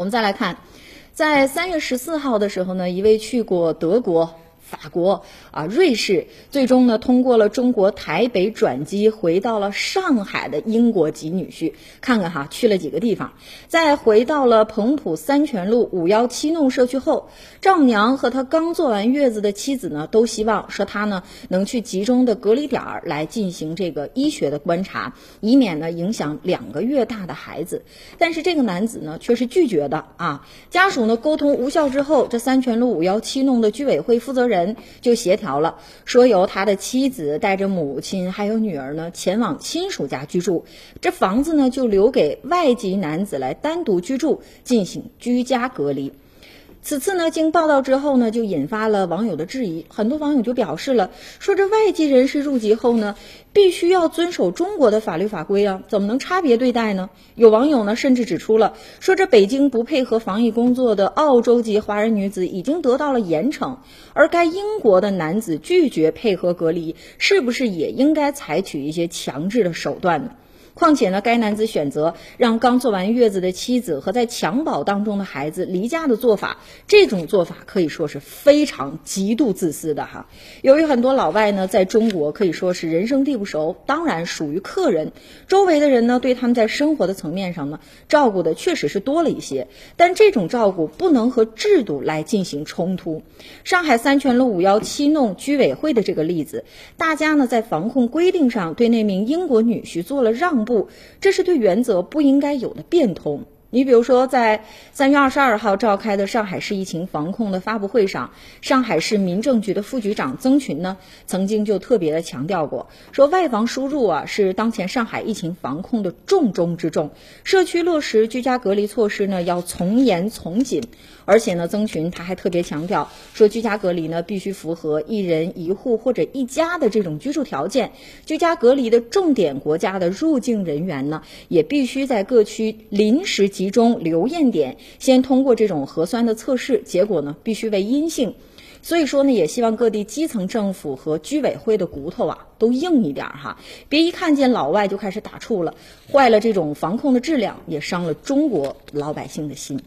我们再来看，在三月十四号的时候呢，一位去过德国。法国啊，瑞士最终呢通过了中国台北转机回到了上海的英国籍女婿，看看哈去了几个地方，在回到了彭浦三泉路五幺七弄社区后，丈母娘和他刚坐完月子的妻子呢都希望说他呢能去集中的隔离点儿来进行这个医学的观察，以免呢影响两个月大的孩子。但是这个男子呢却是拒绝的啊，家属呢沟通无效之后，这三泉路五幺七弄的居委会负责人。就协调了，说由他的妻子带着母亲还有女儿呢前往亲属家居住，这房子呢就留给外籍男子来单独居住，进行居家隔离。此次呢，经报道之后呢，就引发了网友的质疑。很多网友就表示了，说这外籍人士入籍后呢，必须要遵守中国的法律法规啊，怎么能差别对待呢？有网友呢，甚至指出了，说这北京不配合防疫工作的澳洲籍华人女子已经得到了严惩，而该英国的男子拒绝配合隔离，是不是也应该采取一些强制的手段呢？况且呢，该男子选择让刚做完月子的妻子和在襁褓当中的孩子离家的做法，这种做法可以说是非常极度自私的哈。由于很多老外呢在中国可以说是人生地不熟，当然属于客人，周围的人呢对他们在生活的层面上呢照顾的确实是多了一些，但这种照顾不能和制度来进行冲突。上海三泉路五幺七弄居委会的这个例子，大家呢在防控规定上对那名英国女婿做了让。不，这是对原则不应该有的变通。你比如说，在三月二十二号召开的上海市疫情防控的发布会上，上海市民政局的副局长曾群呢，曾经就特别的强调过，说外防输入啊是当前上海疫情防控的重中之重，社区落实居家隔离措施呢要从严从紧，而且呢，曾群他还特别强调说，居家隔离呢必须符合一人一户或者一家的这种居住条件，居家隔离的重点国家的入境人员呢，也必须在各区临时。集中留验点，先通过这种核酸的测试，结果呢必须为阴性。所以说呢，也希望各地基层政府和居委会的骨头啊都硬一点哈，别一看见老外就开始打怵了，坏了这种防控的质量，也伤了中国老百姓的心。